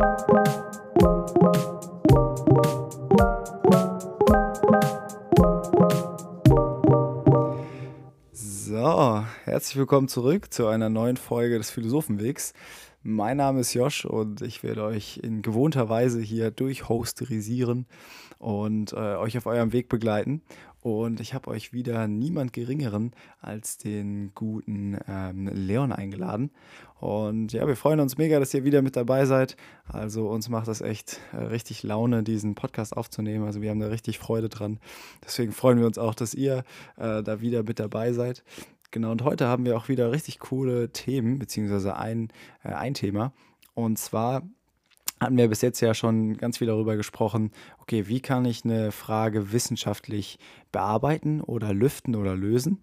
So, herzlich willkommen zurück zu einer neuen Folge des Philosophenwegs. Mein Name ist Josh und ich werde euch in gewohnter Weise hier durchhosterisieren und äh, euch auf eurem Weg begleiten. Und ich habe euch wieder niemand Geringeren als den guten ähm, Leon eingeladen. Und ja, wir freuen uns mega, dass ihr wieder mit dabei seid. Also uns macht das echt äh, richtig Laune, diesen Podcast aufzunehmen. Also wir haben da richtig Freude dran. Deswegen freuen wir uns auch, dass ihr äh, da wieder mit dabei seid. Genau, und heute haben wir auch wieder richtig coole Themen, beziehungsweise ein, äh, ein Thema. Und zwar hatten wir bis jetzt ja schon ganz viel darüber gesprochen, okay, wie kann ich eine Frage wissenschaftlich bearbeiten oder lüften oder lösen?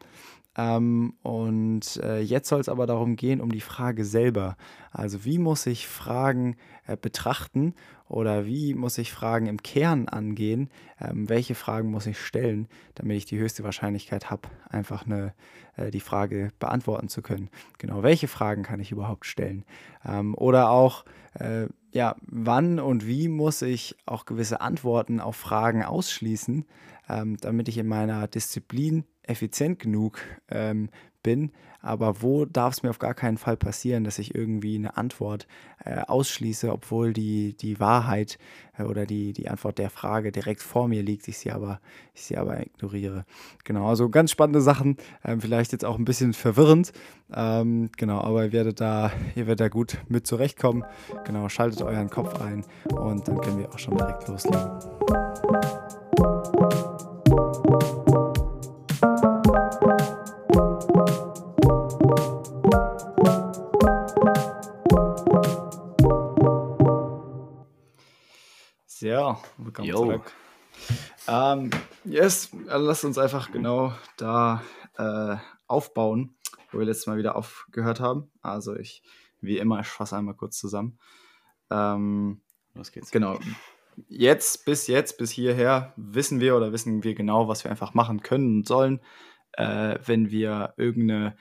Ähm, und äh, jetzt soll es aber darum gehen, um die Frage selber. Also wie muss ich Fragen äh, betrachten oder wie muss ich Fragen im Kern angehen? Ähm, welche Fragen muss ich stellen, damit ich die höchste Wahrscheinlichkeit habe, einfach eine, äh, die Frage beantworten zu können? Genau, welche Fragen kann ich überhaupt stellen? Ähm, oder auch, äh, ja, wann und wie muss ich auch gewisse Antworten auf Fragen ausschließen, ähm, damit ich in meiner Disziplin effizient genug ähm, bin, aber wo darf es mir auf gar keinen Fall passieren, dass ich irgendwie eine Antwort äh, ausschließe, obwohl die, die Wahrheit äh, oder die, die Antwort der Frage direkt vor mir liegt, ich sie aber, ich sie aber ignoriere. Genau, also ganz spannende Sachen, ähm, vielleicht jetzt auch ein bisschen verwirrend, ähm, genau, aber ihr werdet da, ihr werdet da gut mit zurechtkommen. Genau, schaltet euren Kopf ein und dann können wir auch schon direkt loslegen. Ja, willkommen Yo. zurück. Ähm, yes, also lasst uns einfach genau da äh, aufbauen, wo wir letztes Mal wieder aufgehört haben. Also ich, wie immer, ich fasse einmal kurz zusammen. Ähm, Los geht's. Genau. Jetzt, bis jetzt, bis hierher wissen wir oder wissen wir genau, was wir einfach machen können und sollen, äh, wenn wir irgendeine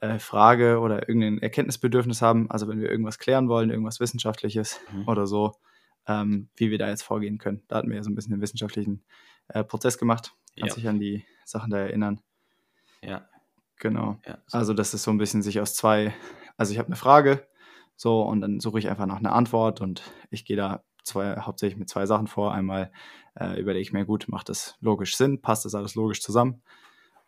äh, Frage oder irgendein Erkenntnisbedürfnis haben. Also wenn wir irgendwas klären wollen, irgendwas Wissenschaftliches mhm. oder so ähm, wie wir da jetzt vorgehen können. Da hatten wir ja so ein bisschen den wissenschaftlichen äh, Prozess gemacht. Kannst ja. dich an die Sachen da erinnern? Ja. Genau. Ja, so. Also das ist so ein bisschen sich aus zwei, also ich habe eine Frage, so, und dann suche ich einfach nach einer Antwort und ich gehe da zwei, hauptsächlich mit zwei Sachen vor. Einmal äh, überlege ich mir, gut, macht das logisch Sinn? Passt das alles logisch zusammen?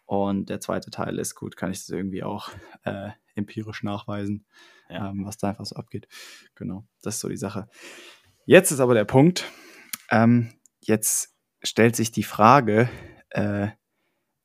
Und der zweite Teil ist, gut, kann ich das irgendwie auch äh, empirisch nachweisen, ja. ähm, was da einfach so abgeht. Genau, das ist so die Sache. Jetzt ist aber der Punkt, ähm, jetzt stellt sich die Frage äh,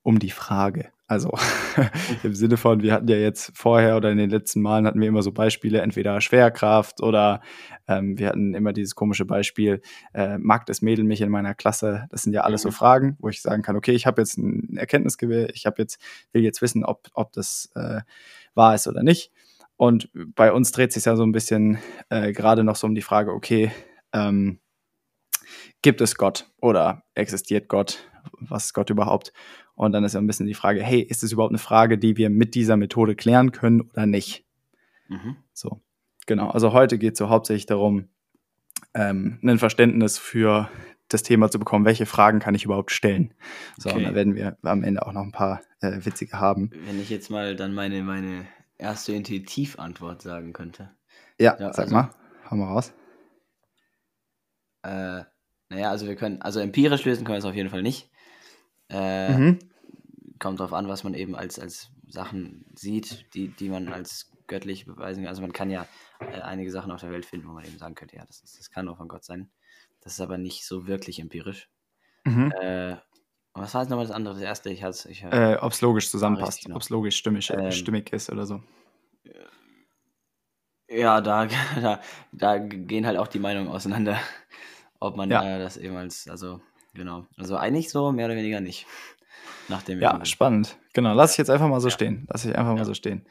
um die Frage. Also im Sinne von, wir hatten ja jetzt vorher oder in den letzten Malen hatten wir immer so Beispiele, entweder Schwerkraft oder ähm, wir hatten immer dieses komische Beispiel, äh, mag das Mädel mich in meiner Klasse? Das sind ja alles so mhm. Fragen, wo ich sagen kann, okay, ich habe jetzt ein Erkenntnisgewinn, ich habe jetzt, will jetzt wissen, ob, ob das äh, wahr ist oder nicht. Und bei uns dreht sich ja so ein bisschen äh, gerade noch so um die Frage, okay, ähm, gibt es Gott oder existiert Gott? Was ist Gott überhaupt? Und dann ist ja ein bisschen die Frage, hey, ist es überhaupt eine Frage, die wir mit dieser Methode klären können oder nicht? Mhm. So, genau. Also heute geht es so hauptsächlich darum, ähm, ein Verständnis für das Thema zu bekommen, welche Fragen kann ich überhaupt stellen. So, okay. und da werden wir am Ende auch noch ein paar äh, witzige haben. Wenn ich jetzt mal dann meine, meine erste Intuitivantwort sagen könnte. Ja, ja sag also, mal, hau mal raus. Äh, naja, also wir können, also empirisch lösen können wir es auf jeden Fall nicht. Äh, mhm. Kommt darauf an, was man eben als, als Sachen sieht, die, die man als göttlich beweisen kann. Also man kann ja äh, einige Sachen auf der Welt finden, wo man eben sagen könnte, ja, das, ist, das kann nur von Gott sein. Das ist aber nicht so wirklich empirisch. Mhm. Äh, was war jetzt nochmal das andere? Das erste, ich hatte ich, äh, Ob es logisch zusammenpasst, genau. ob es logisch stimmig, ähm, stimmig ist oder so. Ja, da, da, da gehen halt auch die Meinungen auseinander, ob man ja. äh, das eben als, also genau, also eigentlich so mehr oder weniger nicht. Nachdem ja, spannend. Genau, lass ich jetzt einfach mal so ja. stehen. Lass ich einfach mal so stehen.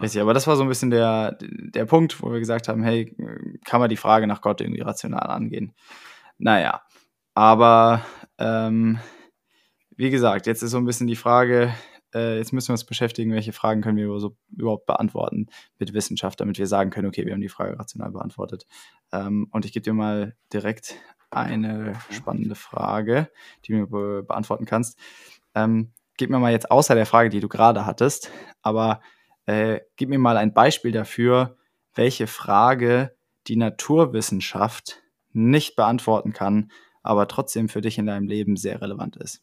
Richtig, aber das war so ein bisschen der, der Punkt, wo wir gesagt haben, hey, kann man die Frage nach Gott irgendwie rational angehen? Naja, aber ähm, wie gesagt, jetzt ist so ein bisschen die Frage, äh, jetzt müssen wir uns beschäftigen, welche Fragen können wir so überhaupt beantworten mit Wissenschaft, damit wir sagen können, okay, wir haben die Frage rational beantwortet. Ähm, und ich gebe dir mal direkt eine spannende Frage, die du be beantworten kannst. Ähm, gib mir mal jetzt außer der Frage, die du gerade hattest, aber äh, gib mir mal ein Beispiel dafür, welche Frage die Naturwissenschaft nicht beantworten kann, aber trotzdem für dich in deinem Leben sehr relevant ist.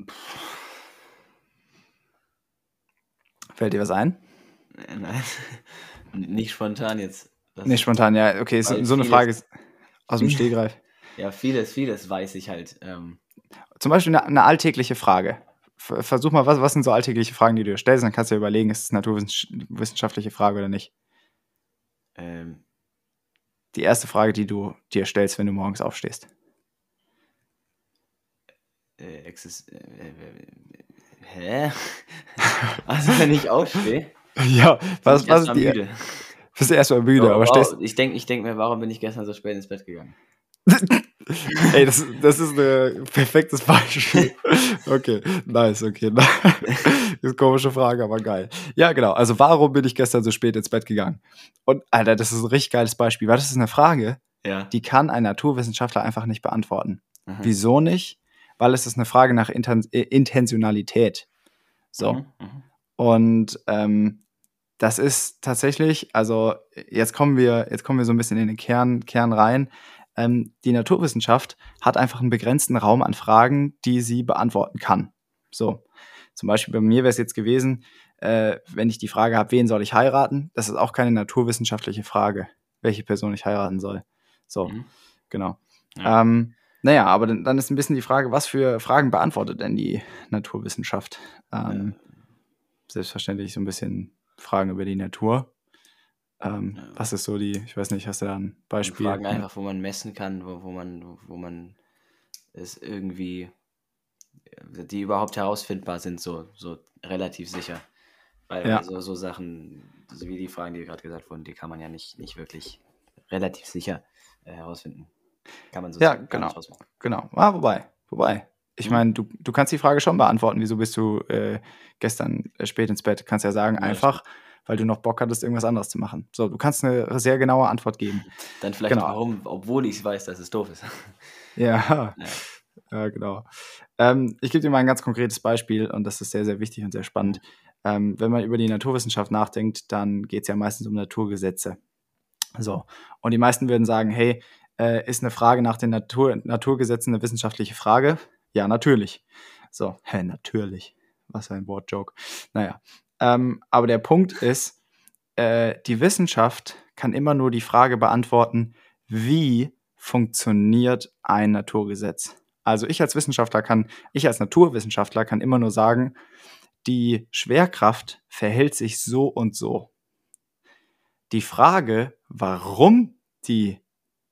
Äh, äh, Fällt dir was ein? Nein, nicht spontan jetzt. Das nicht spontan, ja, okay, so, so eine Frage ist aus dem Stehgreif. Ja, vieles, vieles weiß ich halt. Ähm. Zum Beispiel eine, eine, alltägliche Frage. Versuch mal, was, was sind so alltägliche Fragen, die du dir stellst? Dann kannst du ja überlegen, ist es eine naturwissenschaftliche Frage oder nicht. Ähm. Die erste Frage, die du dir stellst, wenn du morgens aufstehst. Äh, exist äh, hä? also wenn ich aufstehe? Ja, was, was ist die? Müde. Bist du erstmal müde, oh, aber wow. stehst. Ich denke ich denk mir, warum bin ich gestern so spät ins Bett gegangen? Ey, das, das ist ein perfektes Beispiel. Okay, nice, okay. Das ist eine komische Frage, aber geil. Ja, genau. Also, warum bin ich gestern so spät ins Bett gegangen? Und, Alter, das ist ein richtig geiles Beispiel, weil das ist eine Frage, ja. die kann ein Naturwissenschaftler einfach nicht beantworten. Mhm. Wieso nicht? Weil es ist eine Frage nach Inten äh, Intentionalität. So. Mhm. Mhm. Und ähm, das ist tatsächlich, also jetzt kommen wir, jetzt kommen wir so ein bisschen in den Kern, Kern rein. Ähm, die Naturwissenschaft hat einfach einen begrenzten Raum an Fragen, die sie beantworten kann. So, zum Beispiel bei mir wäre es jetzt gewesen, äh, wenn ich die Frage habe, wen soll ich heiraten? Das ist auch keine naturwissenschaftliche Frage, welche Person ich heiraten soll. So, mhm. genau. Ja. Ähm, naja, aber dann, dann, ist ein bisschen die Frage, was für Fragen beantwortet denn die Naturwissenschaft? Ähm, ja. Selbstverständlich so ein bisschen Fragen über die Natur. Ähm, ja. Was ist so die, ich weiß nicht, hast du da ein Beispiel? Fragen einfach, wo man messen kann, wo, wo, man, wo man es irgendwie, die überhaupt herausfindbar sind, so, so relativ sicher. Weil ja. so, so Sachen, so wie die Fragen, die gerade gesagt wurden, die kann man ja nicht, nicht wirklich relativ sicher äh, herausfinden. Kann man so Ja, genau. Genau. Ah, wobei, wobei. Ich mhm. meine, du, du kannst die Frage schon beantworten, wieso bist du äh, gestern äh, spät ins Bett? Kannst ja sagen, ja, einfach, weil du noch Bock hattest, irgendwas anderes zu machen. So, du kannst eine sehr genaue Antwort geben. Dann vielleicht genau. warum, obwohl ich weiß, dass es doof ist. Ja, ja. ja genau. Ähm, ich gebe dir mal ein ganz konkretes Beispiel und das ist sehr, sehr wichtig und sehr spannend. Ähm, wenn man über die Naturwissenschaft nachdenkt, dann geht es ja meistens um Naturgesetze. So, und die meisten würden sagen, hey, äh, ist eine Frage nach den Natur Naturgesetzen eine wissenschaftliche Frage? Ja, natürlich. So, hä, natürlich. Was ein Wortjoke. Naja, ähm, aber der Punkt ist, äh, die Wissenschaft kann immer nur die Frage beantworten, wie funktioniert ein Naturgesetz? Also ich als Wissenschaftler kann, ich als Naturwissenschaftler kann immer nur sagen, die Schwerkraft verhält sich so und so. Die Frage, warum die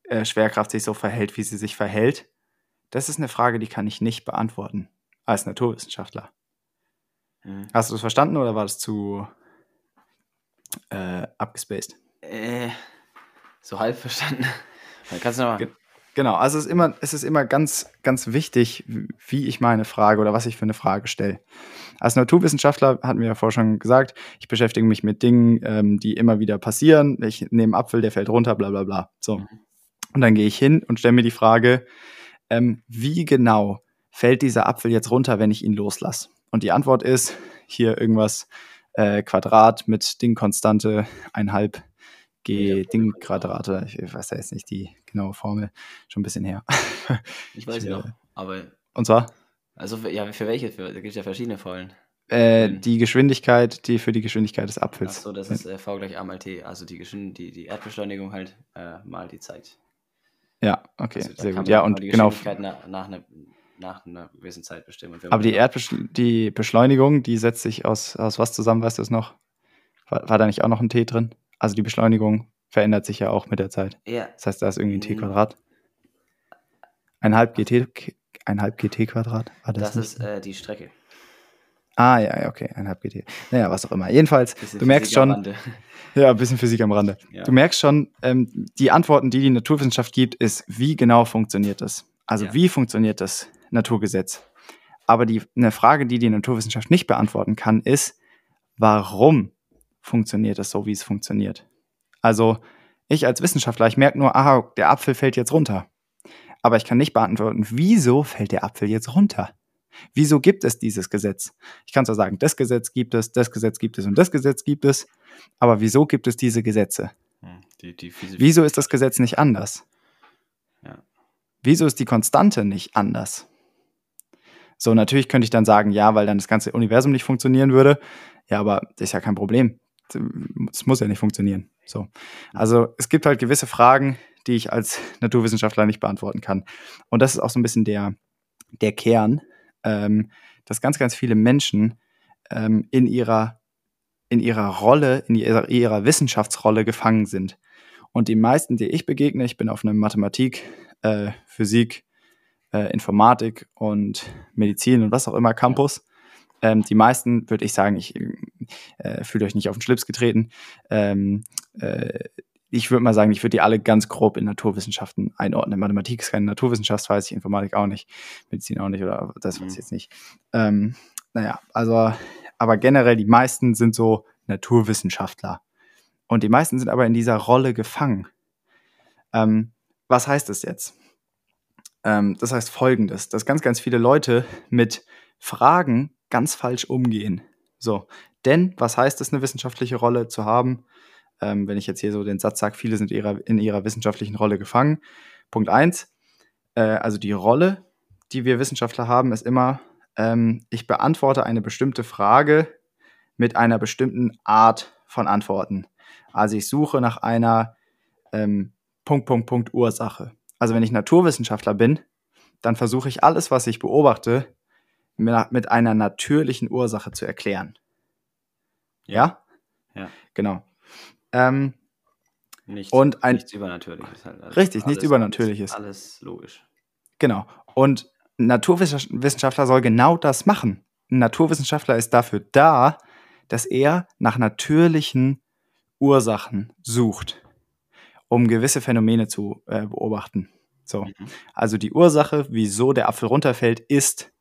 äh, Schwerkraft sich so verhält, wie sie sich verhält, das ist eine Frage, die kann ich nicht beantworten als Naturwissenschaftler. Mhm. Hast du das verstanden oder war das zu äh, abgespaced? Äh, so halb verstanden. Dann kannst du noch mal. Genau, also es ist immer, es ist immer ganz, ganz wichtig, wie ich meine Frage oder was ich für eine Frage stelle. Als Naturwissenschaftler hatten wir ja vorher schon gesagt, ich beschäftige mich mit Dingen, ähm, die immer wieder passieren. Ich nehme Apfel, der fällt runter, bla bla bla. So. Mhm. Und dann gehe ich hin und stelle mir die Frage, ähm, wie genau fällt dieser Apfel jetzt runter, wenn ich ihn loslasse? Und die Antwort ist hier irgendwas äh, Quadrat mit Dingkonstante, einhalb G Dingquadrate. Ich weiß ja jetzt nicht die genaue Formel, schon ein bisschen her. Ich weiß ja, aber. Und zwar? Also ja, für welche? Für, da gibt es ja verschiedene Formeln. Äh, die Geschwindigkeit, die für die Geschwindigkeit des Apfels. Achso, das ist äh, V gleich A mal T, also die, die, die Erdbeschleunigung halt äh, mal die Zeit. Ja, okay, also, sehr gut. Ja, und die genau. Nach, nach, einer, nach einer gewissen Zeit bestimmen. Aber die Erdbeschleunigung, die Beschleunigung, die setzt sich aus, aus was zusammen, weißt du es noch? War, war, da nicht auch noch ein T drin? Also die Beschleunigung verändert sich ja auch mit der Zeit. Ja. Das heißt, da ist irgendwie ein T mhm. Quadrat. Ein halb GT, ein halb GT Quadrat. War das das ist äh, die Strecke. Ah, ja, ja, okay, ein halb GT. Naja, was auch immer. Jedenfalls, du merkst schon. Ja, ein bisschen Physik am Rande. Ja. Du merkst schon, ähm, die Antworten, die die Naturwissenschaft gibt, ist, wie genau funktioniert das? Also, ja. wie funktioniert das Naturgesetz? Aber die, eine Frage, die die Naturwissenschaft nicht beantworten kann, ist, warum funktioniert es so, wie es funktioniert? Also ich als Wissenschaftler, ich merke nur, aha, der Apfel fällt jetzt runter. Aber ich kann nicht beantworten, wieso fällt der Apfel jetzt runter? Wieso gibt es dieses Gesetz? Ich kann zwar sagen, das Gesetz gibt es, das Gesetz gibt es und das Gesetz gibt es, aber wieso gibt es diese Gesetze? Hm, die, die wieso ist das Gesetz nicht anders? Ja. Wieso ist die Konstante nicht anders? So, natürlich könnte ich dann sagen, ja, weil dann das ganze Universum nicht funktionieren würde. Ja, aber das ist ja kein Problem. Es muss ja nicht funktionieren. So. Also es gibt halt gewisse Fragen, die ich als Naturwissenschaftler nicht beantworten kann. Und das ist auch so ein bisschen der, der Kern, ähm, dass ganz, ganz viele Menschen ähm, in, ihrer, in ihrer Rolle, in ihrer, ihrer Wissenschaftsrolle gefangen sind. Und die meisten, die ich begegne, ich bin auf einem Mathematik, äh, Physik, äh, Informatik und Medizin und was auch immer Campus. Ähm, die meisten, würde ich sagen, ich äh, fühle euch nicht auf den Schlips getreten. Ähm, äh, ich würde mal sagen, ich würde die alle ganz grob in Naturwissenschaften einordnen. Mathematik ist keine Naturwissenschaft, weiß ich, Informatik auch nicht, Medizin auch nicht oder das weiß ich mhm. jetzt nicht. Ähm, naja, also, aber generell die meisten sind so Naturwissenschaftler. Und die meisten sind aber in dieser Rolle gefangen. Ähm, was heißt das jetzt? Ähm, das heißt folgendes, dass ganz, ganz viele Leute mit Fragen ganz falsch umgehen. So, denn was heißt es, eine wissenschaftliche Rolle zu haben? Ähm, wenn ich jetzt hier so den Satz sage, viele sind ihrer, in ihrer wissenschaftlichen Rolle gefangen. Punkt eins, äh, also die Rolle, die wir Wissenschaftler haben, ist immer, ähm, ich beantworte eine bestimmte Frage mit einer bestimmten Art von Antworten. Also ich suche nach einer ähm, Punkt, Punkt, Punkt Ursache. Also wenn ich Naturwissenschaftler bin, dann versuche ich alles, was ich beobachte, mit einer natürlichen Ursache zu erklären. Ja? Ja. Genau. Ähm, nichts, und ein, nichts Übernatürliches. Halt. Also richtig, alles, nichts Übernatürliches. Alles, alles logisch. Genau. Und ein Naturwissenschaftler soll genau das machen. Ein Naturwissenschaftler ist dafür da, dass er nach natürlichen Ursachen sucht, um gewisse Phänomene zu äh, beobachten. So. Mhm. Also die Ursache, wieso der Apfel runterfällt, ist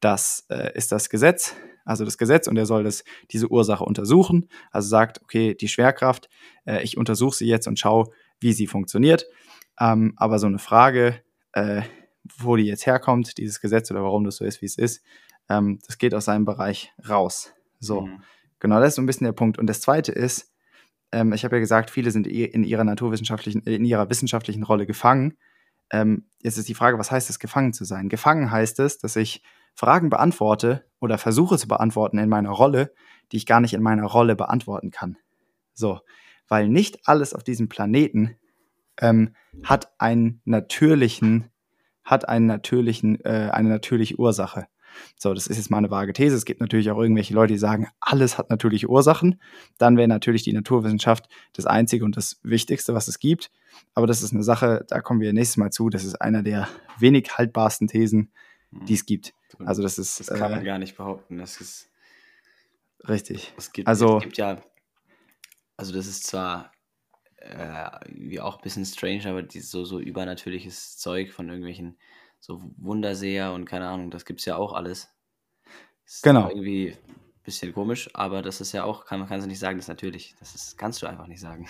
das, äh, ist das Gesetz, also das Gesetz, und er soll das, diese Ursache untersuchen. Also sagt, okay, die Schwerkraft, äh, ich untersuche sie jetzt und schaue, wie sie funktioniert. Ähm, aber so eine Frage, äh, wo die jetzt herkommt, dieses Gesetz oder warum das so ist, wie es ist, ähm, das geht aus seinem Bereich raus. So, mhm. genau, das ist so ein bisschen der Punkt. Und das Zweite ist, ähm, ich habe ja gesagt, viele sind in ihrer naturwissenschaftlichen, in ihrer wissenschaftlichen Rolle gefangen. Ähm, jetzt ist die Frage, was heißt es, gefangen zu sein? Gefangen heißt es, dass ich Fragen beantworte oder versuche zu beantworten in meiner Rolle, die ich gar nicht in meiner Rolle beantworten kann. So, weil nicht alles auf diesem Planeten ähm, hat einen natürlichen, hat einen natürlichen, äh, eine natürliche Ursache. So, das ist jetzt mal eine vage These. Es gibt natürlich auch irgendwelche Leute, die sagen, alles hat natürliche Ursachen. Dann wäre natürlich die Naturwissenschaft das Einzige und das Wichtigste, was es gibt. Aber das ist eine Sache, da kommen wir nächstes Mal zu. Das ist einer der wenig haltbarsten Thesen, die es gibt. Also das ist. Das kann man äh, gar nicht behaupten. Das ist. Richtig. Es gibt, also, es gibt ja. Also das ist zwar äh, wie auch ein bisschen strange, aber die, so, so übernatürliches Zeug von irgendwelchen so Wunderseher und keine Ahnung, das gibt es ja auch alles. Ist genau. Irgendwie ein bisschen komisch, aber das ist ja auch, kann, man kann es nicht sagen, das ist natürlich. Das ist, kannst du einfach nicht sagen.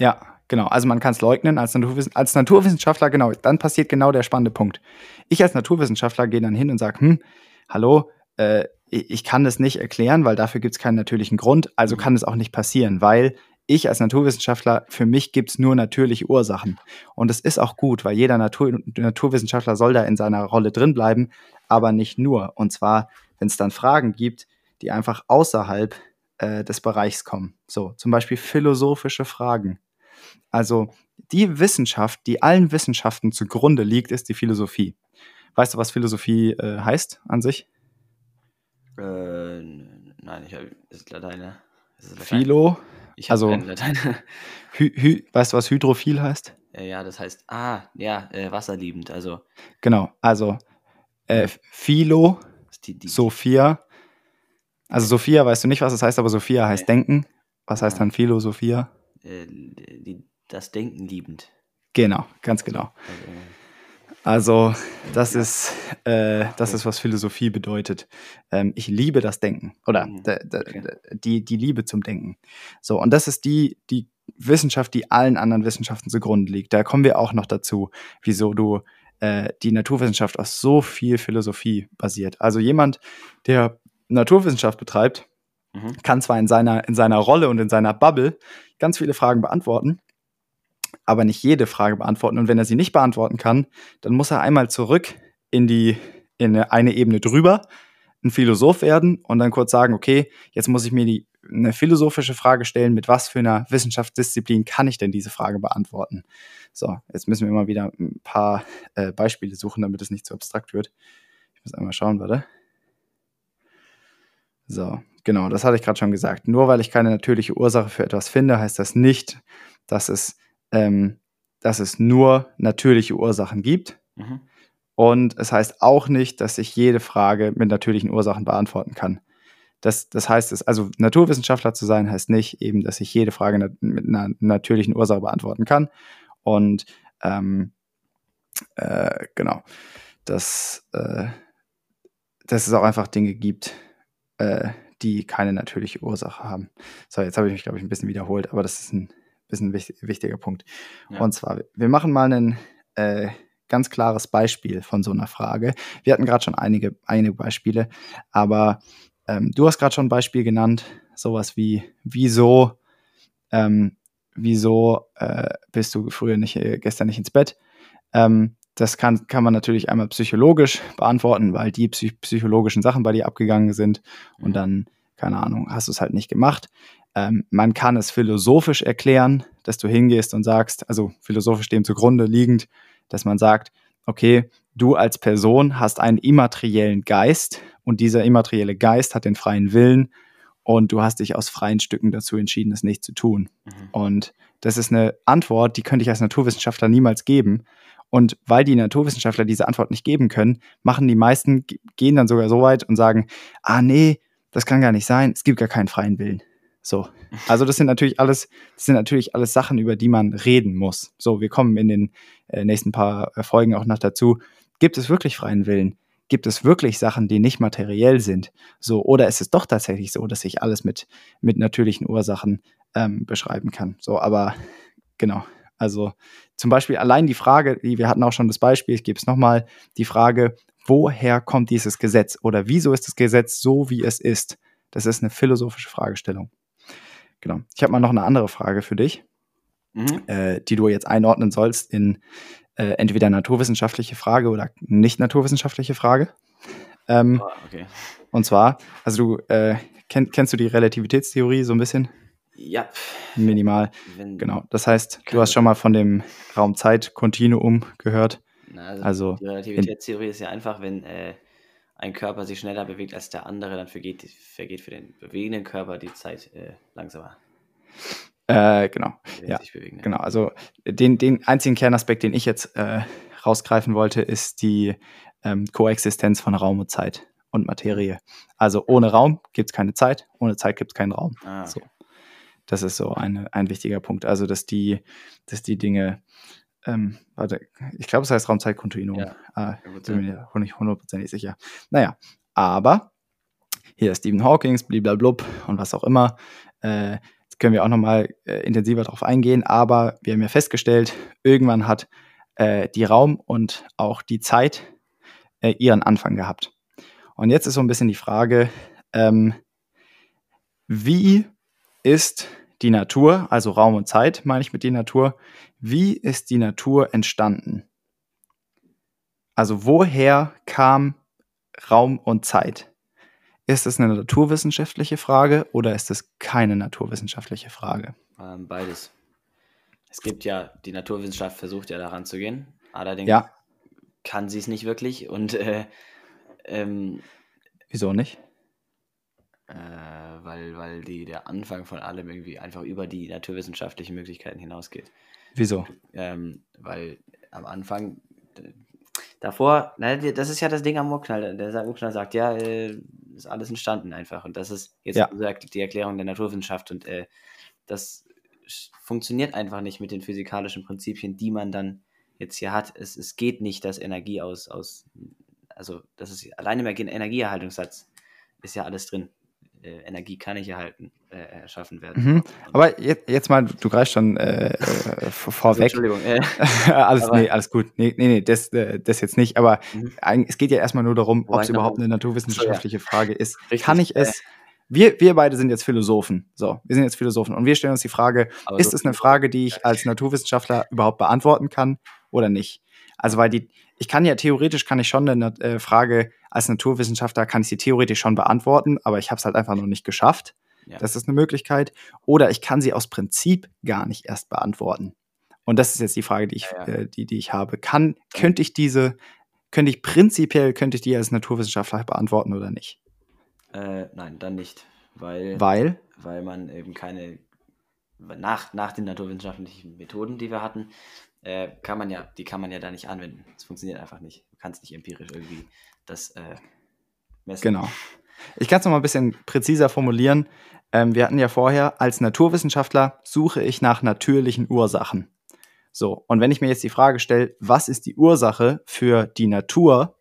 Ja, genau. Also man kann es leugnen als, Naturwiss als Naturwissenschaftler, genau. Dann passiert genau der spannende Punkt. Ich als Naturwissenschaftler gehe dann hin und sage, hm, hallo, äh, ich kann das nicht erklären, weil dafür gibt es keinen natürlichen Grund. Also mhm. kann es auch nicht passieren, weil ich als Naturwissenschaftler, für mich gibt es nur natürliche Ursachen. Und es ist auch gut, weil jeder Natur Naturwissenschaftler soll da in seiner Rolle drin bleiben, aber nicht nur. Und zwar, wenn es dann Fragen gibt, die einfach außerhalb äh, des Bereichs kommen. So, zum Beispiel philosophische Fragen. Also die Wissenschaft, die allen Wissenschaften zugrunde liegt, ist die Philosophie. Weißt du, was Philosophie äh, heißt an sich? Äh, nein, ich habe ist Latein. Ne? Ist Latein? Philo. Ich also, Latein. hy, hy, weißt du, was hydrophil heißt? Ja, das heißt, ah, ja, äh, wasserliebend. Also. Genau, also äh, Philo, die, die, Sophia. Also Sophia, weißt du nicht, was das heißt, aber Sophia heißt nee. denken. Was heißt dann Philosophia? Äh, die, das Denken liebend. Genau, ganz genau. Also, das ist, äh, das ist, was Philosophie bedeutet. Ähm, ich liebe das Denken oder mhm. okay. die, die Liebe zum Denken. So, und das ist die, die Wissenschaft, die allen anderen Wissenschaften zugrunde liegt. Da kommen wir auch noch dazu, wieso du äh, die Naturwissenschaft aus so viel Philosophie basiert. Also jemand, der Naturwissenschaft betreibt, mhm. kann zwar in seiner, in seiner Rolle und in seiner Bubble ganz viele Fragen beantworten, aber nicht jede Frage beantworten. Und wenn er sie nicht beantworten kann, dann muss er einmal zurück in die in eine Ebene drüber, ein Philosoph werden und dann kurz sagen, okay, jetzt muss ich mir die eine philosophische Frage stellen, mit was für einer Wissenschaftsdisziplin kann ich denn diese Frage beantworten? So, jetzt müssen wir mal wieder ein paar äh, Beispiele suchen, damit es nicht zu abstrakt wird. Ich muss einmal schauen, warte. So, genau, das hatte ich gerade schon gesagt. Nur weil ich keine natürliche Ursache für etwas finde, heißt das nicht, dass es, ähm, dass es nur natürliche Ursachen gibt. Mhm. Und es heißt auch nicht, dass ich jede Frage mit natürlichen Ursachen beantworten kann. Das, das heißt, es, also Naturwissenschaftler zu sein, heißt nicht eben, dass ich jede Frage mit einer natürlichen Ursache beantworten kann. Und ähm, äh, genau, dass, äh, dass es auch einfach Dinge gibt, äh, die keine natürliche Ursache haben. So, jetzt habe ich mich, glaube ich, ein bisschen wiederholt, aber das ist ein bisschen wichtig, wichtiger Punkt. Ja. Und zwar, wir machen mal ein äh, ganz klares Beispiel von so einer Frage. Wir hatten gerade schon einige, einige Beispiele, aber ähm, du hast gerade schon ein Beispiel genannt, sowas wie, wieso, ähm, wieso äh, bist du früher nicht, äh, gestern nicht ins Bett? Ähm, das kann, kann man natürlich einmal psychologisch beantworten, weil die psych psychologischen Sachen bei dir abgegangen sind und dann, keine Ahnung, hast du es halt nicht gemacht. Ähm, man kann es philosophisch erklären, dass du hingehst und sagst, also philosophisch dem zugrunde liegend, dass man sagt, okay, du als Person hast einen immateriellen Geist und dieser immaterielle Geist hat den freien Willen und du hast dich aus freien Stücken dazu entschieden, es nicht zu tun. Mhm. Und das ist eine Antwort, die könnte ich als Naturwissenschaftler niemals geben. Und weil die Naturwissenschaftler diese Antwort nicht geben können, machen die meisten, gehen dann sogar so weit und sagen, ah nee, das kann gar nicht sein, es gibt gar keinen freien Willen. So. Also das sind natürlich alles, das sind natürlich alles Sachen, über die man reden muss. So, wir kommen in den äh, nächsten paar äh, Folgen auch noch dazu. Gibt es wirklich freien Willen? Gibt es wirklich Sachen, die nicht materiell sind? So, oder ist es doch tatsächlich so, dass ich alles mit, mit natürlichen Ursachen ähm, beschreiben kann? So, aber genau. Also zum Beispiel allein die Frage, wir hatten auch schon das Beispiel, ich gebe es nochmal, die Frage, woher kommt dieses Gesetz oder wieso ist das Gesetz so, wie es ist? Das ist eine philosophische Fragestellung. Genau. Ich habe mal noch eine andere Frage für dich, mhm. äh, die du jetzt einordnen sollst in äh, entweder naturwissenschaftliche Frage oder nicht naturwissenschaftliche Frage. Ähm, oh, okay. Und zwar, also du äh, kenn, kennst du die Relativitätstheorie so ein bisschen? Ja. Minimal. Wenn, genau. Das heißt, du hast schon mal von dem Raum-Zeit-Kontinuum gehört. Na, also, also, die Relativitätstheorie ist ja einfach, wenn äh, ein Körper sich schneller bewegt als der andere, dann vergeht, vergeht für den bewegenden Körper die Zeit äh, langsamer. Äh, genau. Ja, bewegen, ja. genau. Also den, den einzigen Kernaspekt, den ich jetzt äh, rausgreifen wollte, ist die ähm, Koexistenz von Raum und Zeit und Materie. Also ohne Raum gibt es keine Zeit, ohne Zeit gibt es keinen Raum. Ah, okay. so. Das ist so eine, ein wichtiger Punkt. Also, dass die, dass die Dinge ähm, warte, ich glaube, es heißt Raumzeitkontinuum. Ja, ah, bin mir nicht hundertprozentig sicher. Naja, aber hier Stephen Hawking, bliblablub und was auch immer. Äh, jetzt können wir auch nochmal äh, intensiver darauf eingehen, aber wir haben ja festgestellt, irgendwann hat äh, die Raum und auch die Zeit äh, ihren Anfang gehabt. Und jetzt ist so ein bisschen die Frage, ähm, wie ist die Natur, also Raum und Zeit meine ich mit die Natur, wie ist die Natur entstanden? Also woher kam Raum und Zeit? Ist es eine naturwissenschaftliche Frage oder ist es keine naturwissenschaftliche Frage? Ähm, beides. Es gibt ja, die Naturwissenschaft versucht ja daran zu gehen, allerdings ja. kann sie es nicht wirklich und äh, ähm, Wieso nicht? Äh, weil, weil die, der Anfang von allem irgendwie einfach über die naturwissenschaftlichen Möglichkeiten hinausgeht. Wieso? Ähm, weil am Anfang, davor, na, das ist ja das Ding am Urknall. Der Urknall sagt, ja, äh, ist alles entstanden einfach. Und das ist jetzt ja. die Erklärung der Naturwissenschaft. Und äh, das funktioniert einfach nicht mit den physikalischen Prinzipien, die man dann jetzt hier hat, es, es geht nicht, dass Energie aus, aus also das ist alleine im Energieerhaltungssatz ist ja alles drin. Äh, Energie kann nicht erhalten, äh, erschaffen werden. Mhm. Aber jetzt, jetzt mal, du greifst schon äh, äh vorweg. Entschuldigung. Äh, alles, nee, alles gut. Nee, nee, nee das, äh, das jetzt nicht. Aber mhm. es geht ja erstmal nur darum, ob es überhaupt eine naturwissenschaftliche so, ja. Frage ist. Richtig. Kann ich es wir, wir beide sind jetzt Philosophen. So, wir sind jetzt Philosophen und wir stellen uns die Frage, Aber ist so es eine Frage, die ich als Naturwissenschaftler überhaupt beantworten kann oder nicht? Also, weil die, ich kann ja theoretisch, kann ich schon eine äh, Frage als Naturwissenschaftler, kann ich sie theoretisch schon beantworten, aber ich habe es halt einfach noch nicht geschafft. Ja. Das ist eine Möglichkeit. Oder ich kann sie aus Prinzip gar nicht erst beantworten. Und das ist jetzt die Frage, die ich, ja, ja. Äh, die, die ich habe. Kann, könnte ich diese, könnte ich prinzipiell, könnte ich die als Naturwissenschaftler beantworten oder nicht? Äh, nein, dann nicht. Weil, weil? Weil man eben keine, nach, nach den naturwissenschaftlichen Methoden, die wir hatten, äh, kann man ja, die kann man ja da nicht anwenden. Es funktioniert einfach nicht. Du kannst nicht empirisch irgendwie das äh, messen. Genau. Ich kann es noch mal ein bisschen präziser formulieren. Ähm, wir hatten ja vorher, als Naturwissenschaftler suche ich nach natürlichen Ursachen. So, und wenn ich mir jetzt die Frage stelle, was ist die Ursache für die Natur,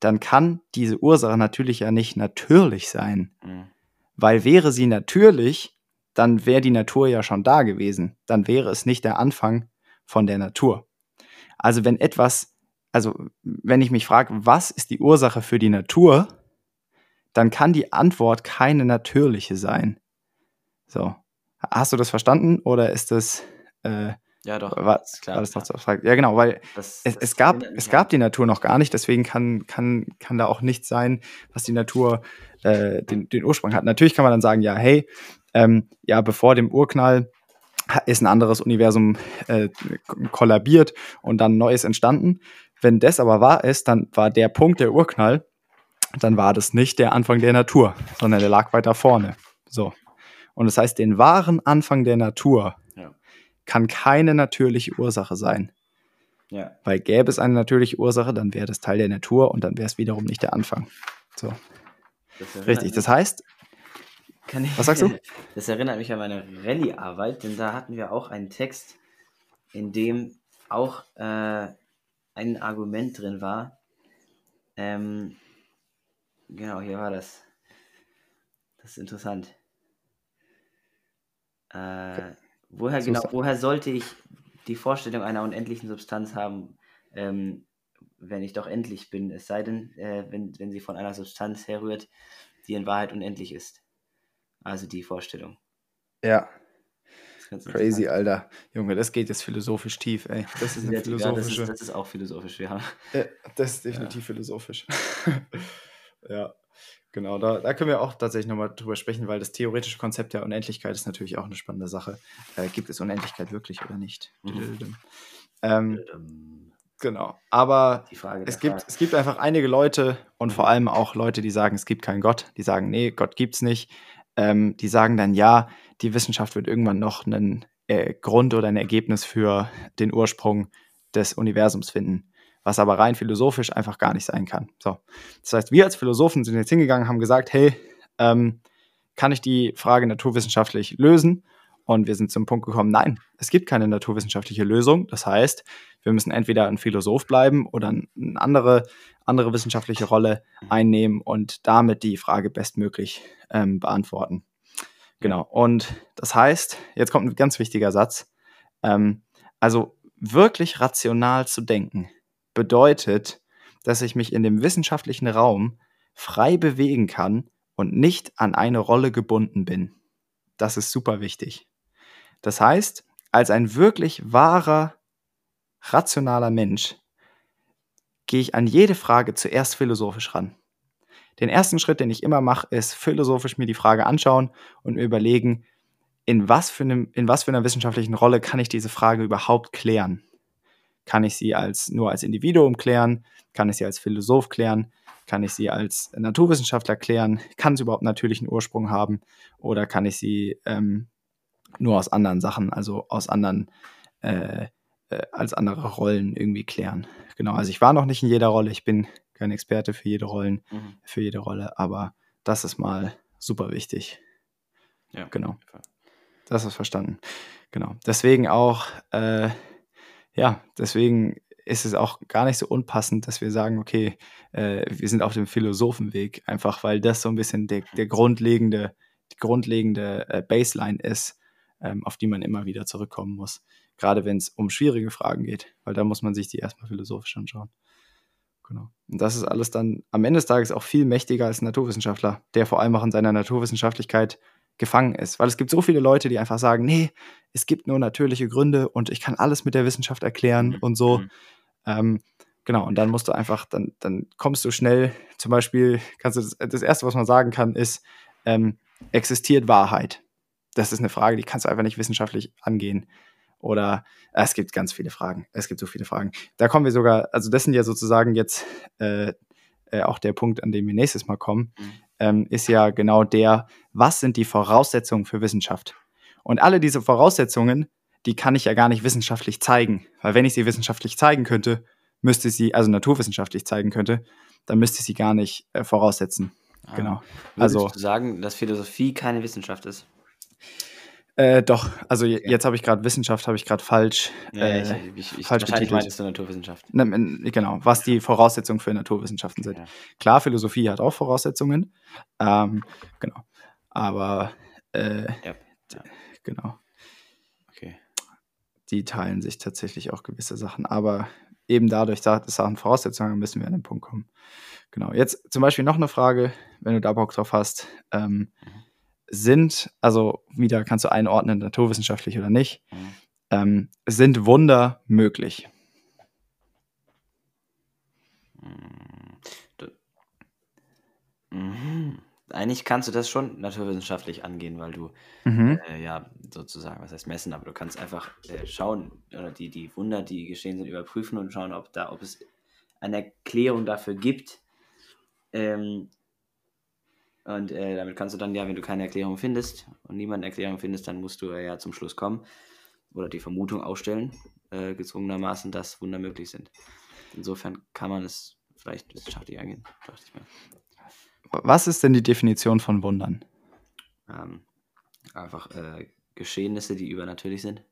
dann kann diese Ursache natürlich ja nicht natürlich sein. Mhm. Weil wäre sie natürlich, dann wäre die Natur ja schon da gewesen. Dann wäre es nicht der Anfang von der Natur. Also wenn etwas, also wenn ich mich frage, was ist die Ursache für die Natur, dann kann die Antwort keine natürliche sein. So. Hast du das verstanden oder ist das äh, ja, doch. War, klar, war das noch zu Ja, genau, weil das, es, das es, gab, es gab die Natur noch gar nicht, deswegen kann, kann, kann da auch nichts sein, was die Natur äh, den, den Ursprung hat. Natürlich kann man dann sagen, ja, hey, ähm, ja, bevor dem Urknall ist ein anderes Universum äh, kollabiert und dann neues entstanden. Wenn das aber wahr ist, dann war der Punkt der Urknall, dann war das nicht der Anfang der Natur, sondern der lag weiter vorne. So. Und das heißt, den wahren Anfang der Natur, kann keine natürliche Ursache sein. Ja. Weil gäbe es eine natürliche Ursache, dann wäre das Teil der Natur und dann wäre es wiederum nicht der Anfang. So. Das Richtig. Das heißt, ich, was sagst du? Das erinnert mich an meine Rallye-Arbeit, denn da hatten wir auch einen Text, in dem auch äh, ein Argument drin war. Ähm, genau, hier war das. Das ist interessant. Äh, Woher genau, woher sollte ich die Vorstellung einer unendlichen Substanz haben, ähm, wenn ich doch endlich bin? Es sei denn, äh, wenn, wenn sie von einer Substanz herrührt, die in Wahrheit unendlich ist. Also die Vorstellung. Ja. Crazy, Alter. Junge, das geht jetzt philosophisch tief, ey. Das ist eine philosophische. Ja, das, ist, das ist auch philosophisch, ja. ja das ist definitiv ja. philosophisch. ja. Genau, da, da können wir auch tatsächlich nochmal drüber sprechen, weil das theoretische Konzept der Unendlichkeit ist natürlich auch eine spannende Sache. Äh, gibt es Unendlichkeit wirklich oder nicht? Mhm. Ähm, genau, aber es gibt, es gibt einfach einige Leute und vor allem auch Leute, die sagen, es gibt keinen Gott, die sagen, nee, Gott gibt's nicht. Ähm, die sagen dann, ja, die Wissenschaft wird irgendwann noch einen äh, Grund oder ein Ergebnis für den Ursprung des Universums finden was aber rein philosophisch einfach gar nicht sein kann. So. Das heißt, wir als Philosophen sind jetzt hingegangen, haben gesagt, hey, ähm, kann ich die Frage naturwissenschaftlich lösen? Und wir sind zum Punkt gekommen, nein, es gibt keine naturwissenschaftliche Lösung. Das heißt, wir müssen entweder ein Philosoph bleiben oder eine andere, andere wissenschaftliche Rolle einnehmen und damit die Frage bestmöglich ähm, beantworten. Genau. Und das heißt, jetzt kommt ein ganz wichtiger Satz. Ähm, also wirklich rational zu denken bedeutet, dass ich mich in dem wissenschaftlichen Raum frei bewegen kann und nicht an eine Rolle gebunden bin. Das ist super wichtig. Das heißt, als ein wirklich wahrer, rationaler Mensch gehe ich an jede Frage zuerst philosophisch ran. Den ersten Schritt, den ich immer mache, ist philosophisch mir die Frage anschauen und mir überlegen, in was, für einem, in was für einer wissenschaftlichen Rolle kann ich diese Frage überhaupt klären. Kann ich sie als nur als Individuum klären? Kann ich sie als Philosoph klären? Kann ich sie als Naturwissenschaftler klären? Kann sie überhaupt natürlichen Ursprung haben? Oder kann ich sie ähm, nur aus anderen Sachen, also aus anderen, äh, äh, als andere Rollen irgendwie klären? Genau, also ich war noch nicht in jeder Rolle, ich bin kein Experte für jede Rollen, mhm. für jede Rolle, aber das ist mal super wichtig. Ja, genau. Das ist verstanden. Genau. Deswegen auch äh, ja, deswegen ist es auch gar nicht so unpassend, dass wir sagen, okay, äh, wir sind auf dem Philosophenweg, einfach weil das so ein bisschen der, der grundlegende, die grundlegende äh, Baseline ist, auf die man immer wieder zurückkommen muss. Gerade wenn es um schwierige Fragen geht, weil da muss man sich die erstmal philosophisch anschauen. Genau. Und das ist alles dann am Ende des Tages auch viel mächtiger als ein Naturwissenschaftler, der vor allem auch in seiner Naturwissenschaftlichkeit gefangen ist. Weil es gibt so viele Leute, die einfach sagen, nee, es gibt nur natürliche Gründe und ich kann alles mit der Wissenschaft erklären mhm. und so. Mhm. Ähm, genau, und dann musst du einfach, dann, dann kommst du schnell, zum Beispiel, kannst du das, das Erste, was man sagen kann, ist, ähm, existiert Wahrheit? Das ist eine Frage, die kannst du einfach nicht wissenschaftlich angehen. Oder äh, es gibt ganz viele Fragen. Es gibt so viele Fragen. Da kommen wir sogar, also das sind ja sozusagen jetzt äh, äh, auch der Punkt, an dem wir nächstes Mal kommen, mhm. ähm, ist ja genau der, was sind die Voraussetzungen für Wissenschaft? Und alle diese Voraussetzungen, die kann ich ja gar nicht wissenschaftlich zeigen. Weil wenn ich sie wissenschaftlich zeigen könnte, müsste sie, also naturwissenschaftlich zeigen könnte, dann müsste ich sie gar nicht äh, voraussetzen. Ah. Genau. Also, sagen, dass Philosophie keine Wissenschaft ist? Äh, doch, also ja. jetzt habe ich gerade Wissenschaft, habe ich gerade falsch. Ja, äh, ich, ich, ich, falsch wahrscheinlich meinst du Naturwissenschaft. Ne, genau, was die Voraussetzungen für Naturwissenschaften sind. Ja. Klar, Philosophie hat auch Voraussetzungen. Ähm, genau. Aber äh, genau. Okay. Die teilen sich tatsächlich auch gewisse Sachen. Aber eben dadurch, dass Sachen Voraussetzungen haben, müssen wir an den Punkt kommen. Genau. Jetzt zum Beispiel noch eine Frage, wenn du da Bock drauf hast. Ähm, mhm sind, also wieder kannst du einordnen, naturwissenschaftlich oder nicht, mhm. ähm, sind Wunder möglich? Mhm. Eigentlich kannst du das schon naturwissenschaftlich angehen, weil du mhm. äh, ja sozusagen, was heißt messen, aber du kannst einfach äh, schauen oder die, die Wunder, die geschehen sind, überprüfen und schauen, ob da, ob es eine Erklärung dafür gibt. Ähm, und äh, damit kannst du dann ja, wenn du keine Erklärung findest und niemand eine Erklärung findest, dann musst du äh, ja zum Schluss kommen oder die Vermutung ausstellen, äh, gezwungenermaßen, dass Wunder möglich sind. Insofern kann man es vielleicht wissenschaftlich angehen, dachte ich mir. Was ist denn die Definition von Wundern? Ähm, einfach äh, Geschehnisse, die übernatürlich sind.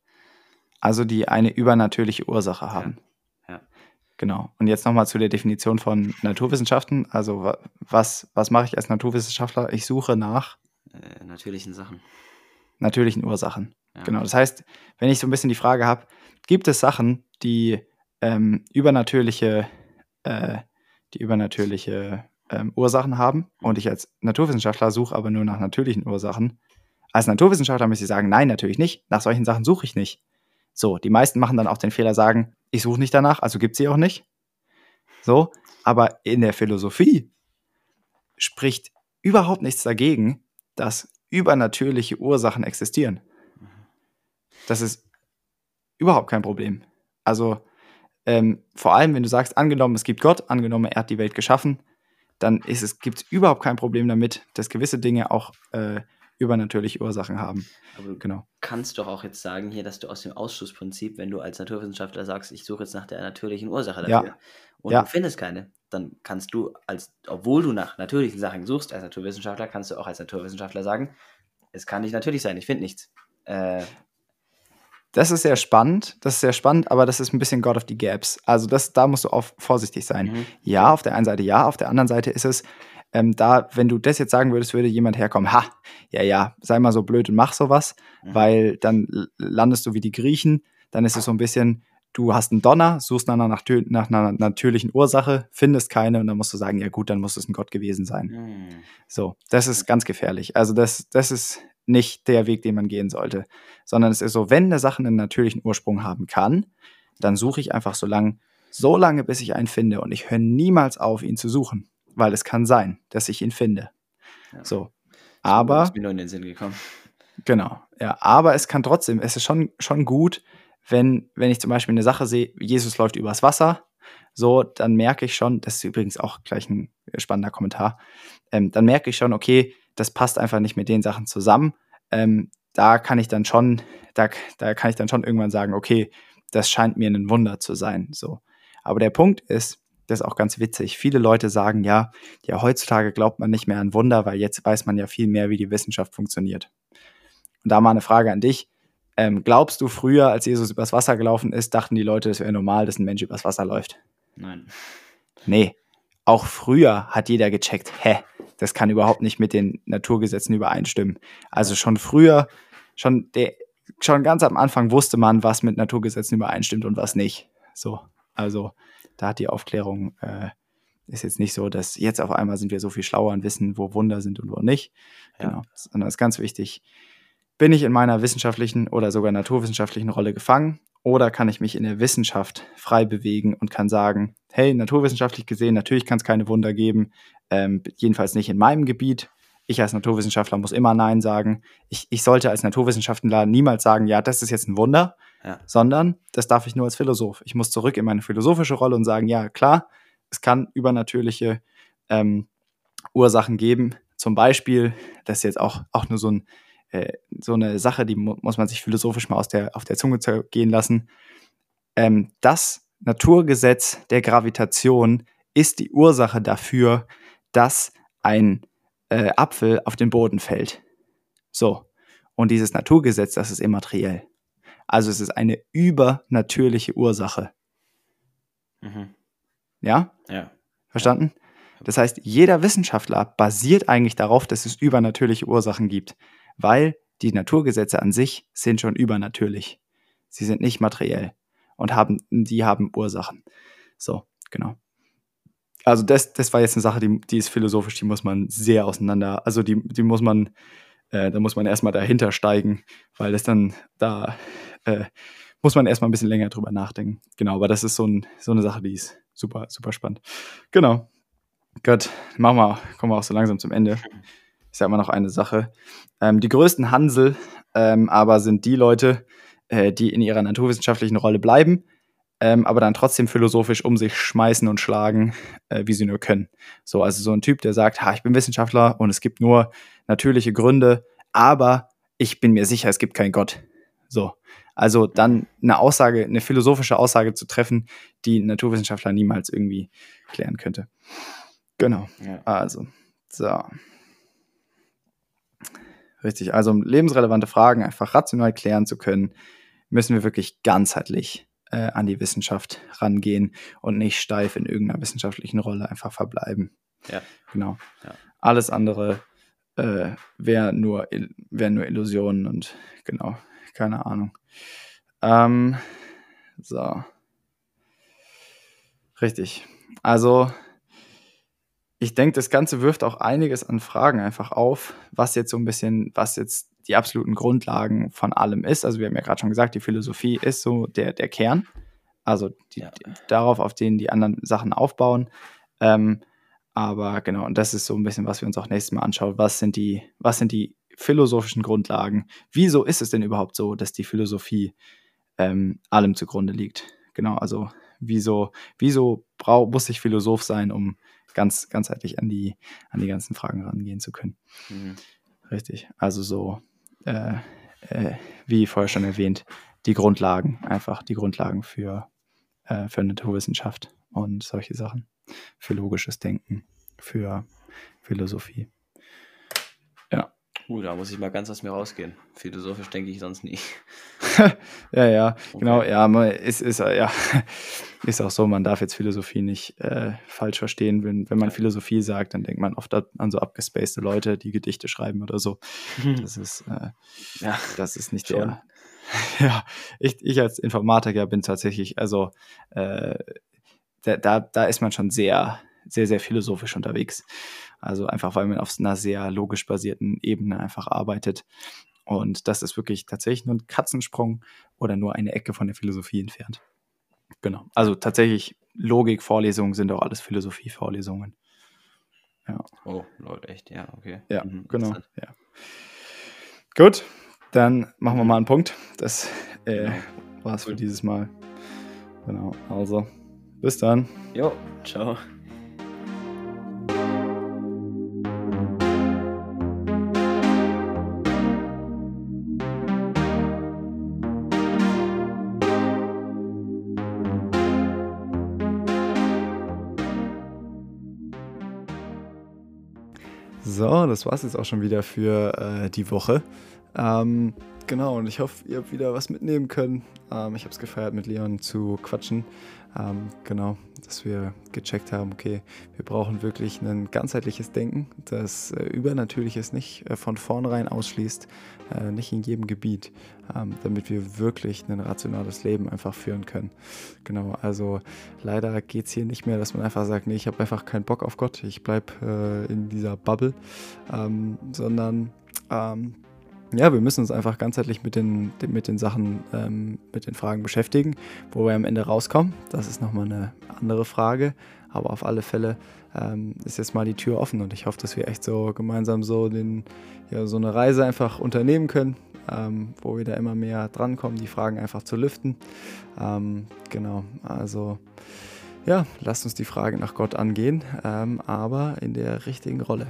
Also die eine übernatürliche Ursache haben. Ja. Genau. Und jetzt nochmal zu der Definition von Naturwissenschaften. Also was, was mache ich als Naturwissenschaftler? Ich suche nach äh, natürlichen Sachen. Natürlichen Ursachen. Ja. Genau. Das heißt, wenn ich so ein bisschen die Frage habe, gibt es Sachen, die ähm, übernatürliche, äh, die übernatürliche ähm, Ursachen haben und ich als Naturwissenschaftler suche aber nur nach natürlichen Ursachen. Als Naturwissenschaftler müsste ich sagen, nein, natürlich nicht. Nach solchen Sachen suche ich nicht. So, die meisten machen dann auch den Fehler, sagen, ich suche nicht danach, also gibt sie auch nicht. So, aber in der Philosophie spricht überhaupt nichts dagegen, dass übernatürliche Ursachen existieren. Das ist überhaupt kein Problem. Also ähm, vor allem, wenn du sagst, angenommen, es gibt Gott, angenommen, er hat die Welt geschaffen, dann gibt es überhaupt kein Problem damit, dass gewisse Dinge auch äh, übernatürliche Ursachen haben. Aber du genau. kannst doch auch jetzt sagen hier, dass du aus dem Ausschlussprinzip, wenn du als Naturwissenschaftler sagst, ich suche jetzt nach der natürlichen Ursache dafür ja. und ja. du findest keine, dann kannst du als, obwohl du nach natürlichen Sachen suchst als Naturwissenschaftler, kannst du auch als Naturwissenschaftler sagen, es kann nicht natürlich sein, ich finde nichts. Äh, das ist sehr spannend, das ist sehr spannend, aber das ist ein bisschen God of the Gaps. Also das, da musst du auch vorsichtig sein. Mhm. Ja, auf der einen Seite ja, auf der anderen Seite ist es, ähm, da, wenn du das jetzt sagen würdest, würde jemand herkommen, ha, ja, ja, sei mal so blöd und mach sowas, mhm. weil dann landest du wie die Griechen, dann ist es so ein bisschen, du hast einen Donner, suchst nach einer, nach einer natürlichen Ursache, findest keine und dann musst du sagen, ja gut, dann muss es ein Gott gewesen sein. Mhm. So, das ist ganz gefährlich. Also das, das ist nicht der Weg, den man gehen sollte, sondern es ist so, wenn eine Sache einen natürlichen Ursprung haben kann, dann suche ich einfach so lange, so lange, bis ich einen finde und ich höre niemals auf, ihn zu suchen weil es kann sein, dass ich ihn finde. Ja. So. Aber. Das ist mir nur in den Sinn gekommen. Genau, ja. Aber es kann trotzdem, es ist schon, schon gut, wenn, wenn ich zum Beispiel eine Sache sehe, Jesus läuft übers Wasser, so, dann merke ich schon, das ist übrigens auch gleich ein spannender Kommentar, ähm, dann merke ich schon, okay, das passt einfach nicht mit den Sachen zusammen. Ähm, da kann ich dann schon, da, da kann ich dann schon irgendwann sagen, okay, das scheint mir ein Wunder zu sein. So. Aber der Punkt ist, das ist auch ganz witzig. Viele Leute sagen ja, ja, heutzutage glaubt man nicht mehr an Wunder, weil jetzt weiß man ja viel mehr, wie die Wissenschaft funktioniert. Und da mal eine Frage an dich. Ähm, glaubst du, früher, als Jesus übers Wasser gelaufen ist, dachten die Leute, es wäre normal, dass ein Mensch übers Wasser läuft? Nein. Nee. Auch früher hat jeder gecheckt, hä, das kann überhaupt nicht mit den Naturgesetzen übereinstimmen. Also schon früher, schon, der, schon ganz am Anfang wusste man, was mit Naturgesetzen übereinstimmt und was nicht. So, also da hat die Aufklärung, äh, ist jetzt nicht so, dass jetzt auf einmal sind wir so viel schlauer und wissen, wo Wunder sind und wo nicht. Ja. Genau. Sondern ist ganz wichtig, bin ich in meiner wissenschaftlichen oder sogar naturwissenschaftlichen Rolle gefangen oder kann ich mich in der Wissenschaft frei bewegen und kann sagen, hey, naturwissenschaftlich gesehen, natürlich kann es keine Wunder geben, ähm, jedenfalls nicht in meinem Gebiet. Ich als Naturwissenschaftler muss immer Nein sagen. Ich, ich sollte als Naturwissenschaftler niemals sagen, ja, das ist jetzt ein Wunder, ja. sondern das darf ich nur als Philosoph. Ich muss zurück in meine philosophische Rolle und sagen, ja, klar, es kann übernatürliche ähm, Ursachen geben. Zum Beispiel, das ist jetzt auch, auch nur so, ein, äh, so eine Sache, die mu muss man sich philosophisch mal aus der, auf der Zunge gehen lassen. Ähm, das Naturgesetz der Gravitation ist die Ursache dafür, dass ein äh, Apfel auf den Boden fällt. So. Und dieses Naturgesetz, das ist immateriell. Also es ist eine übernatürliche Ursache. Mhm. Ja? Ja. Verstanden? Das heißt, jeder Wissenschaftler basiert eigentlich darauf, dass es übernatürliche Ursachen gibt, weil die Naturgesetze an sich sind schon übernatürlich. Sie sind nicht materiell und haben, die haben Ursachen. So, genau. Also das, das war jetzt eine Sache, die, die ist philosophisch, die muss man sehr auseinander, also die, die muss man, äh, da muss man erstmal dahinter steigen, weil das dann, da äh, muss man erstmal ein bisschen länger drüber nachdenken. Genau, aber das ist so, ein, so eine Sache, die ist super, super spannend. Genau. Gut, machen wir, kommen wir auch so langsam zum Ende. Ich sage mal noch eine Sache. Ähm, die größten Hansel ähm, aber sind die Leute, äh, die in ihrer naturwissenschaftlichen Rolle bleiben, ähm, aber dann trotzdem philosophisch um sich schmeißen und schlagen, äh, wie sie nur können. So, also so ein Typ, der sagt, ha, ich bin Wissenschaftler und es gibt nur natürliche Gründe, aber ich bin mir sicher, es gibt keinen Gott. So. Also dann eine Aussage, eine philosophische Aussage zu treffen, die ein Naturwissenschaftler niemals irgendwie klären könnte. Genau. Ja. Also, so. Richtig. Also, um lebensrelevante Fragen einfach rational klären zu können, müssen wir wirklich ganzheitlich äh, an die Wissenschaft rangehen und nicht steif in irgendeiner wissenschaftlichen Rolle einfach verbleiben. Ja. Genau. Ja. Alles andere äh, wäre nur, wär nur Illusionen und genau, keine Ahnung. Ähm, so. Richtig. Also, ich denke, das Ganze wirft auch einiges an Fragen einfach auf, was jetzt so ein bisschen, was jetzt die absoluten Grundlagen von allem ist. Also wir haben ja gerade schon gesagt, die Philosophie ist so der, der Kern. Also die, ja. die, darauf, auf denen die anderen Sachen aufbauen. Ähm, aber genau, und das ist so ein bisschen, was wir uns auch nächstes Mal anschauen. Was sind die, was sind die philosophischen Grundlagen? Wieso ist es denn überhaupt so, dass die Philosophie ähm, allem zugrunde liegt? Genau, also wieso, wieso brau, muss ich Philosoph sein, um ganz ganzheitlich an die, an die ganzen Fragen rangehen zu können? Mhm. Richtig. Also so äh, äh, wie vorher schon erwähnt, die Grundlagen, einfach die Grundlagen für, äh, für Naturwissenschaft und solche Sachen, für logisches Denken, für Philosophie. Uh, da muss ich mal ganz aus mir rausgehen. Philosophisch denke ich sonst nie. ja, ja, okay. genau, ja, man ist, ist, ja, ist auch so, man darf jetzt Philosophie nicht äh, falsch verstehen. Wenn, wenn man Philosophie sagt, dann denkt man oft an so abgespacede Leute, die Gedichte schreiben oder so. Das ist, äh, ja, das ist nicht schon. der. Ja, ich, ich als Informatiker bin tatsächlich, also äh, da, da ist man schon sehr, sehr, sehr philosophisch unterwegs. Also einfach, weil man auf einer sehr logisch basierten Ebene einfach arbeitet. Und das ist wirklich tatsächlich nur ein Katzensprung oder nur eine Ecke von der Philosophie entfernt. Genau. Also tatsächlich Logik-Vorlesungen sind auch alles Philosophie-Vorlesungen. Ja. Oh, Leute, echt, ja, okay. Ja, mhm, genau. Ja. Gut, dann machen wir mal einen Punkt. Das äh, genau. war's für dieses Mal. Genau, also bis dann. Jo, ciao. So, das war es jetzt auch schon wieder für äh, die Woche. Ähm, genau, und ich hoffe, ihr habt wieder was mitnehmen können. Ähm, ich habe es gefeiert, mit Leon zu quatschen. Ähm, genau, dass wir gecheckt haben, okay, wir brauchen wirklich ein ganzheitliches Denken, das äh, Übernatürliches nicht äh, von vornherein ausschließt, äh, nicht in jedem Gebiet, ähm, damit wir wirklich ein rationales Leben einfach führen können. Genau, also leider geht es hier nicht mehr, dass man einfach sagt, nee, ich habe einfach keinen Bock auf Gott, ich bleibe äh, in dieser Bubble, ähm, sondern ähm, ja, wir müssen uns einfach ganzheitlich mit den, mit den Sachen, ähm, mit den Fragen beschäftigen. Wo wir am Ende rauskommen, das ist nochmal eine andere Frage. Aber auf alle Fälle ähm, ist jetzt mal die Tür offen und ich hoffe, dass wir echt so gemeinsam so, den, ja, so eine Reise einfach unternehmen können, ähm, wo wir da immer mehr drankommen, die Fragen einfach zu lüften. Ähm, genau, also ja, lasst uns die Frage nach Gott angehen, ähm, aber in der richtigen Rolle.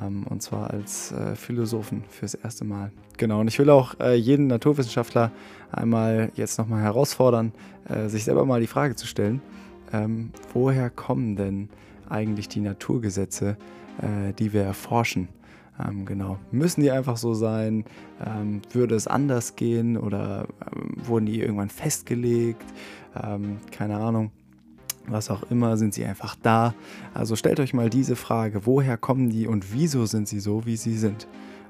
Ähm, und zwar als äh, Philosophen fürs erste Mal. Genau, und ich will auch äh, jeden Naturwissenschaftler einmal jetzt nochmal herausfordern, äh, sich selber mal die Frage zu stellen, ähm, woher kommen denn eigentlich die Naturgesetze, die wir erforschen? Ähm, genau. Müssen die einfach so sein? Würde es anders gehen oder wurden die irgendwann festgelegt? Keine Ahnung was auch immer, sind sie einfach da. Also stellt euch mal diese Frage, woher kommen die und wieso sind sie so, wie sie sind?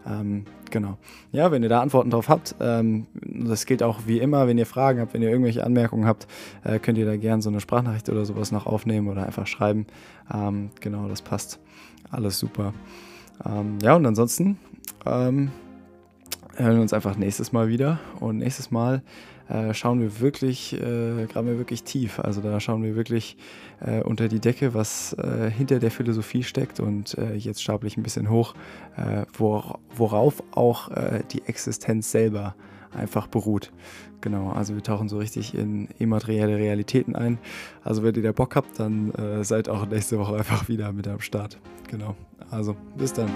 Ähm, genau. Ja, wenn ihr da Antworten drauf habt, ähm, das gilt auch wie immer, wenn ihr Fragen habt, wenn ihr irgendwelche Anmerkungen habt, äh, könnt ihr da gerne so eine Sprachnachricht oder sowas noch aufnehmen oder einfach schreiben. Ähm, genau, das passt. Alles super. Ähm, ja, und ansonsten ähm, hören wir uns einfach nächstes Mal wieder. Und nächstes Mal äh, schauen wir wirklich, äh, graben wir wirklich tief. Also da schauen wir wirklich äh, unter die Decke, was äh, hinter der Philosophie steckt. Und äh, jetzt stapel ich ein bisschen hoch, äh, wor worauf auch die Existenz selber einfach beruht. Genau, also wir tauchen so richtig in immaterielle Realitäten ein. Also wenn ihr da Bock habt, dann seid auch nächste Woche einfach wieder mit am Start. Genau, also bis dann.